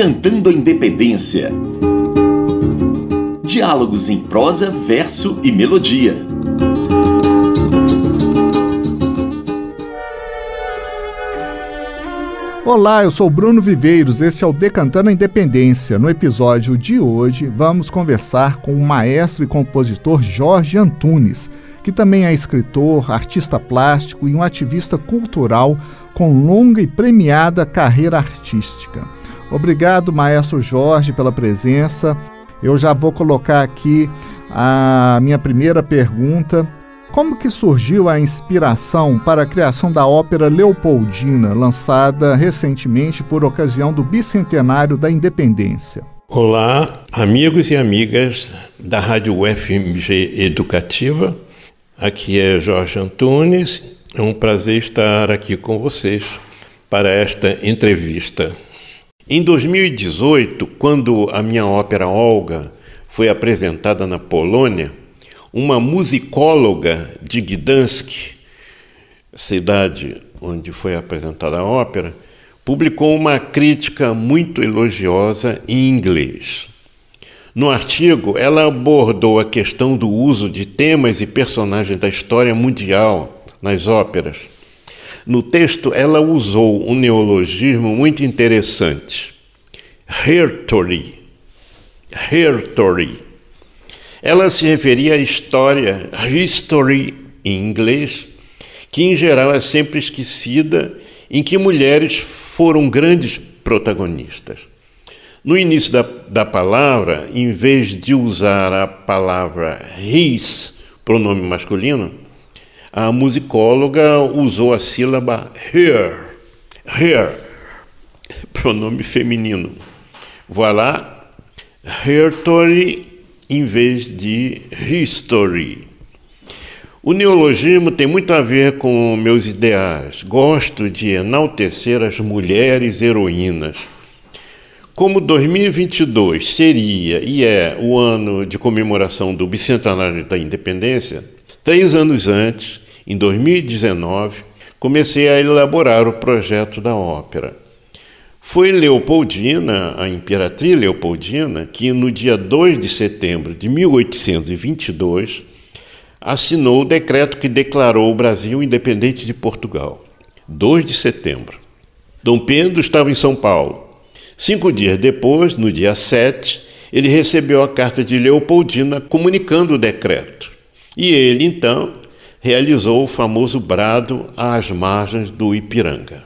Decantando a Independência. Diálogos em prosa, verso e melodia. Olá, eu sou Bruno Viveiros, esse é o Decantando a Independência. No episódio de hoje, vamos conversar com o maestro e compositor Jorge Antunes, que também é escritor, artista plástico e um ativista cultural com longa e premiada carreira artística. Obrigado, maestro Jorge, pela presença. Eu já vou colocar aqui a minha primeira pergunta. Como que surgiu a inspiração para a criação da ópera Leopoldina, lançada recentemente por ocasião do bicentenário da independência? Olá, amigos e amigas da Rádio UFMG Educativa. Aqui é Jorge Antunes. É um prazer estar aqui com vocês para esta entrevista. Em 2018, quando a minha ópera Olga foi apresentada na Polônia, uma musicóloga de Gdansk, cidade onde foi apresentada a ópera, publicou uma crítica muito elogiosa em inglês. No artigo, ela abordou a questão do uso de temas e personagens da história mundial nas óperas no texto, ela usou um neologismo muito interessante. Hertory. Hertory. Ela se referia à história, history em inglês, que em geral é sempre esquecida, em que mulheres foram grandes protagonistas. No início da, da palavra, em vez de usar a palavra his, pronome masculino, a musicóloga usou a sílaba her, her, pronome feminino. Voilà, hertory em vez de history. O neologismo tem muito a ver com meus ideais. Gosto de enaltecer as mulheres heroínas. Como 2022 seria e é o ano de comemoração do bicentenário da independência, Três anos antes, em 2019, comecei a elaborar o projeto da ópera. Foi Leopoldina, a imperatriz Leopoldina, que no dia 2 de setembro de 1822 assinou o decreto que declarou o Brasil independente de Portugal. 2 de setembro. Dom Pedro estava em São Paulo. Cinco dias depois, no dia 7, ele recebeu a carta de Leopoldina comunicando o decreto. E ele, então, realizou o famoso brado às margens do Ipiranga.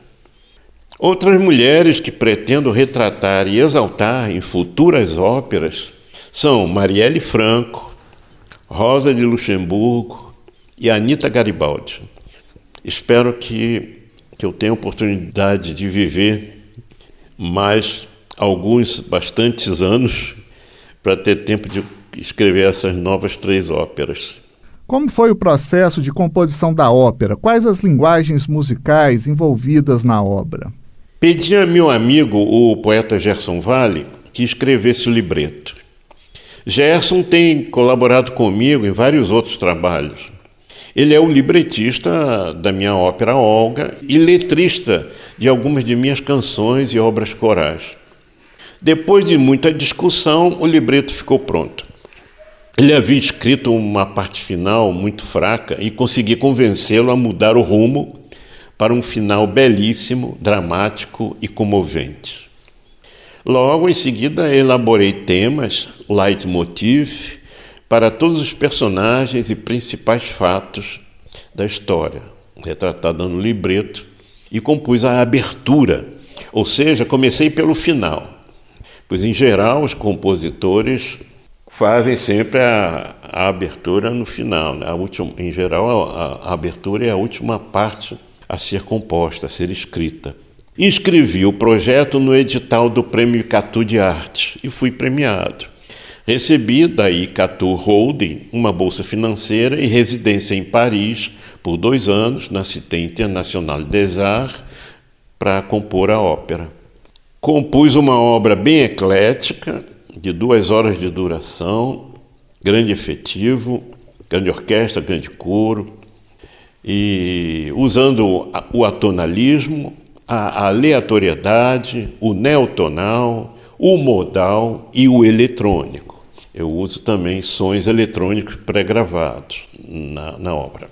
Outras mulheres que pretendo retratar e exaltar em futuras óperas são Marielle Franco, Rosa de Luxemburgo e Anita Garibaldi. Espero que, que eu tenha oportunidade de viver mais alguns bastantes anos para ter tempo de escrever essas novas três óperas. Como foi o processo de composição da ópera? Quais as linguagens musicais envolvidas na obra? Pedi a meu amigo, o poeta Gerson Vale, que escrevesse o libreto. Gerson tem colaborado comigo em vários outros trabalhos. Ele é o libretista da minha ópera Olga e letrista de algumas de minhas canções e obras corais. Depois de muita discussão, o libreto ficou pronto. Ele havia escrito uma parte final muito fraca e consegui convencê-lo a mudar o rumo para um final belíssimo, dramático e comovente. Logo em seguida, elaborei temas, leitmotiv, para todos os personagens e principais fatos da história, retratada no libreto, e compus a abertura, ou seja, comecei pelo final, pois em geral os compositores fazem sempre a, a abertura no final. Né? A última, em geral, a, a abertura é a última parte a ser composta, a ser escrita. Inscrevi o projeto no edital do Prêmio Catu de Arte e fui premiado. Recebi da Icatu Holding uma bolsa financeira e residência em Paris por dois anos na Cité Internationale des Arts para compor a ópera. Compus uma obra bem eclética, de duas horas de duração, grande efetivo, grande orquestra, grande coro, e usando o atonalismo, a aleatoriedade, o neotonal, o modal e o eletrônico. Eu uso também sons eletrônicos pré-gravados na, na obra.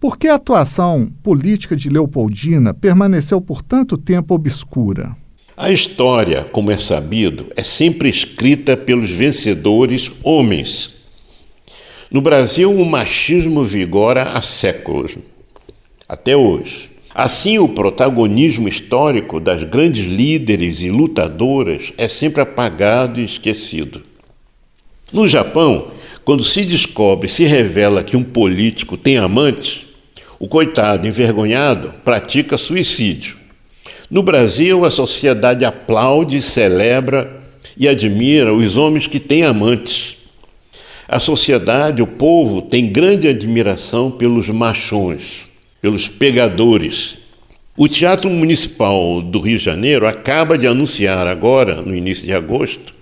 Por que a atuação política de Leopoldina permaneceu por tanto tempo obscura? A história, como é sabido, é sempre escrita pelos vencedores homens. No Brasil, o machismo vigora há séculos, até hoje. Assim, o protagonismo histórico das grandes líderes e lutadoras é sempre apagado e esquecido. No Japão, quando se descobre, se revela que um político tem amantes, o coitado envergonhado pratica suicídio. No Brasil, a sociedade aplaude, celebra e admira os homens que têm amantes. A sociedade, o povo, tem grande admiração pelos machões pelos pegadores. O Teatro Municipal do Rio de Janeiro acaba de anunciar agora, no início de agosto,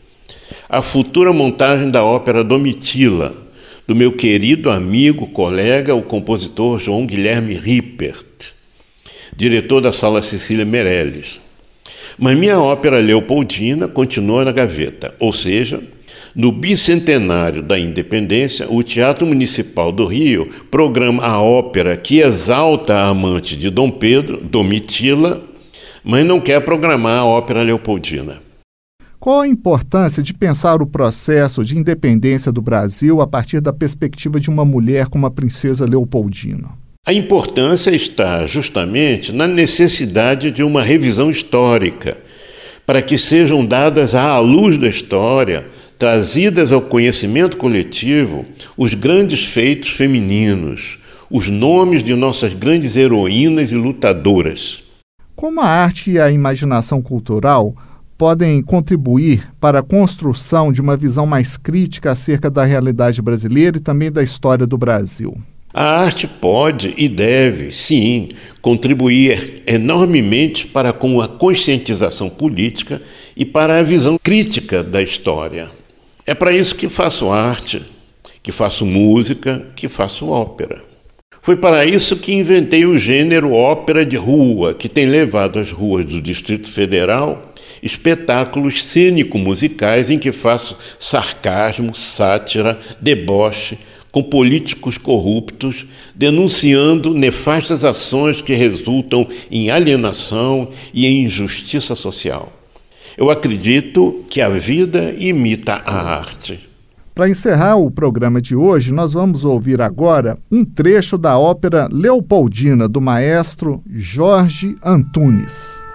a futura montagem da ópera Domitila, do meu querido amigo, colega, o compositor João Guilherme Rippert, diretor da Sala Cecília Meirelles. Mas minha ópera Leopoldina continua na gaveta, ou seja, no bicentenário da independência, o Teatro Municipal do Rio programa a ópera que exalta a amante de Dom Pedro, Domitila, mas não quer programar a ópera leopoldina. Qual a importância de pensar o processo de independência do Brasil a partir da perspectiva de uma mulher como a princesa Leopoldina? A importância está justamente na necessidade de uma revisão histórica, para que sejam dadas à luz da história trazidas ao conhecimento coletivo os grandes feitos femininos, os nomes de nossas grandes heroínas e lutadoras. Como a arte e a imaginação cultural podem contribuir para a construção de uma visão mais crítica acerca da realidade brasileira e também da história do Brasil? A arte pode e deve, sim, contribuir enormemente para com a conscientização política e para a visão crítica da história. É para isso que faço arte, que faço música, que faço ópera. Foi para isso que inventei o gênero ópera de rua, que tem levado às ruas do Distrito Federal espetáculos cênico-musicais em que faço sarcasmo, sátira, deboche com políticos corruptos, denunciando nefastas ações que resultam em alienação e em injustiça social. Eu acredito que a vida imita a arte. Para encerrar o programa de hoje, nós vamos ouvir agora um trecho da ópera Leopoldina do maestro Jorge Antunes.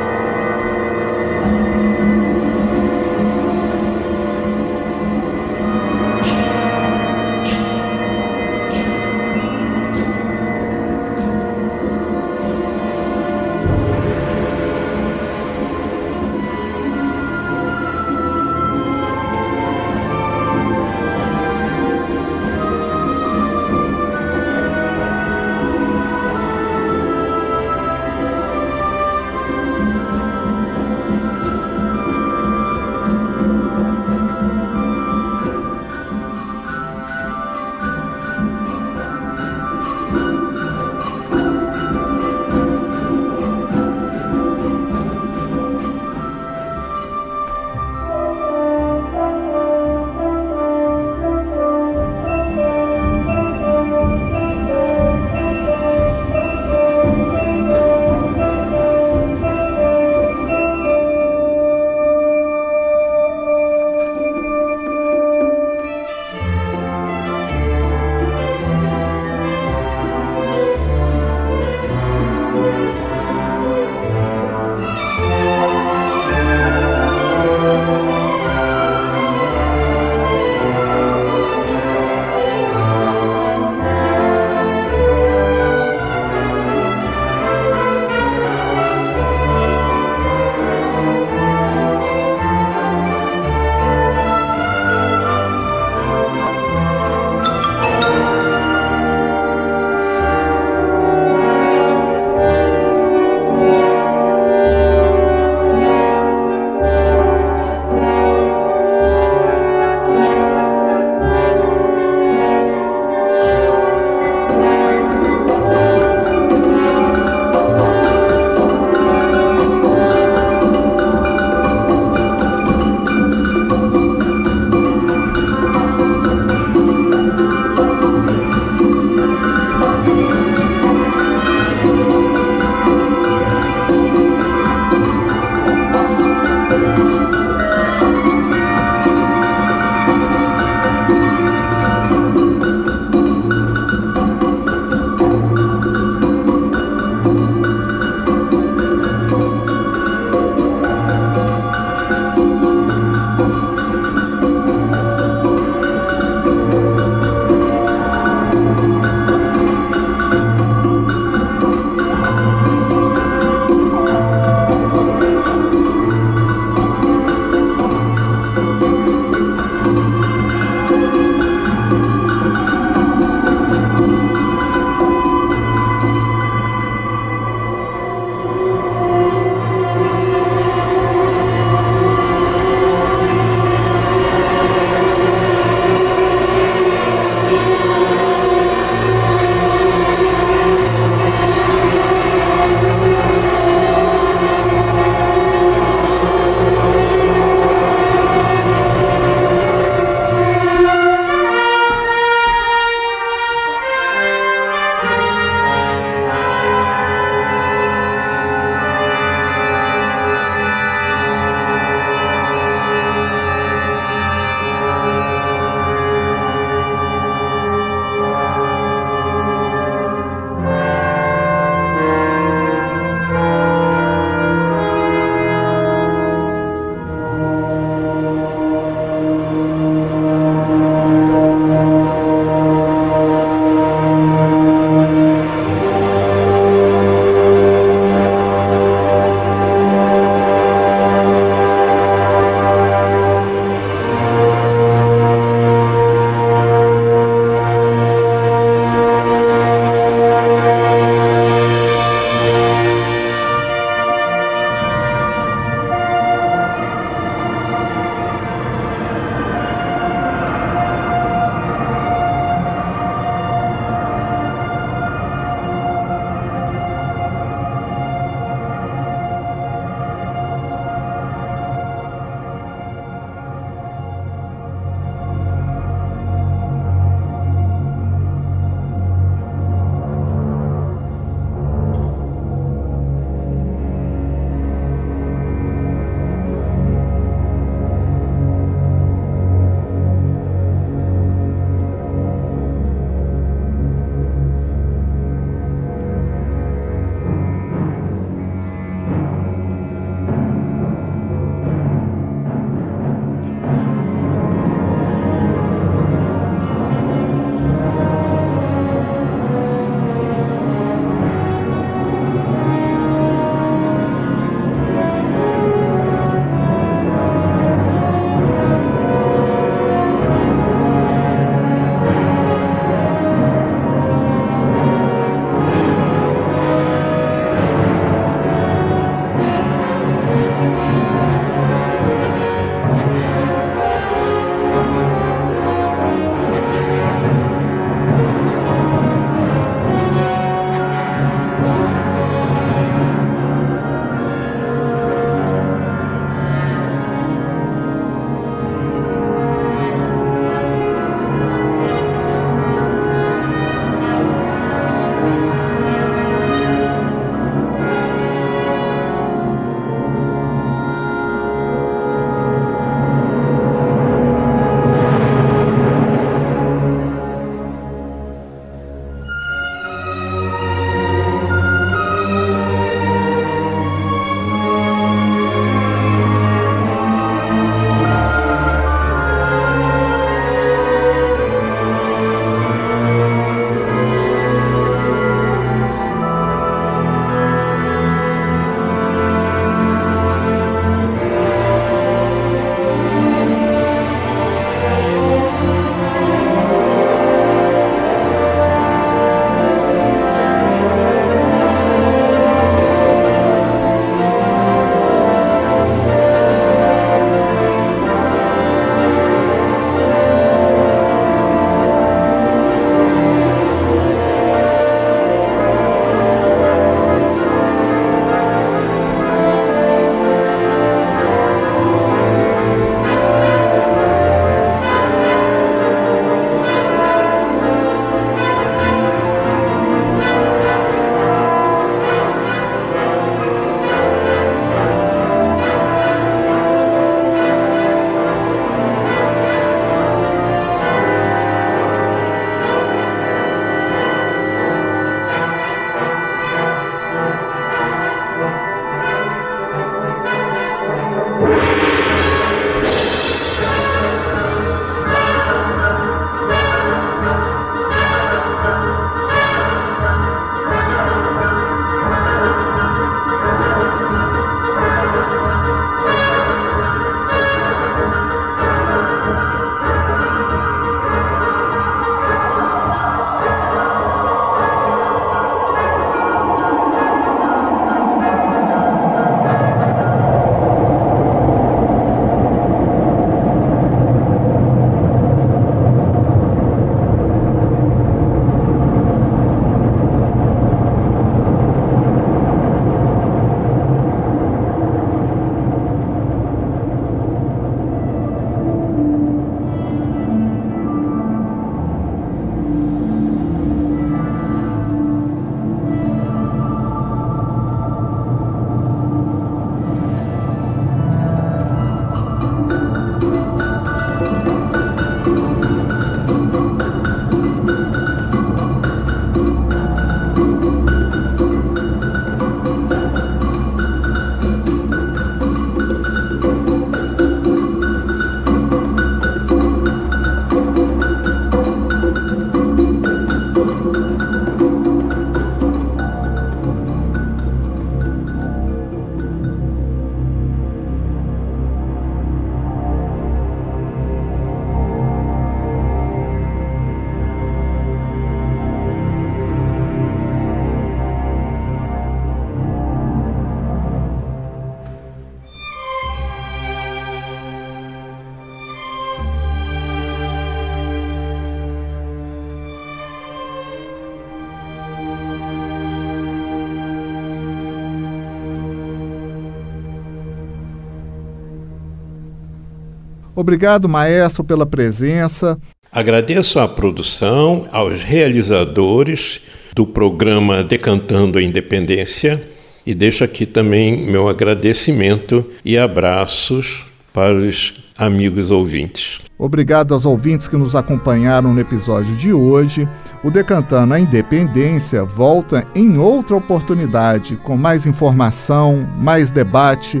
Obrigado, maestro, pela presença. Agradeço à produção, aos realizadores do programa Decantando a Independência e deixo aqui também meu agradecimento e abraços para os amigos ouvintes. Obrigado aos ouvintes que nos acompanharam no episódio de hoje. O Decantando a Independência volta em outra oportunidade com mais informação, mais debate,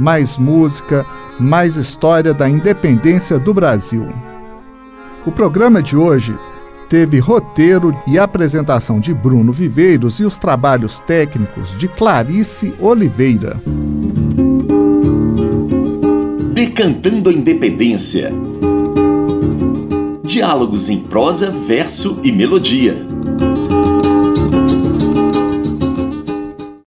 mais música, mais história da independência do Brasil. O programa de hoje teve roteiro e apresentação de Bruno Viveiros e os trabalhos técnicos de Clarice Oliveira. Decantando a Independência. Diálogos em prosa, verso e melodia.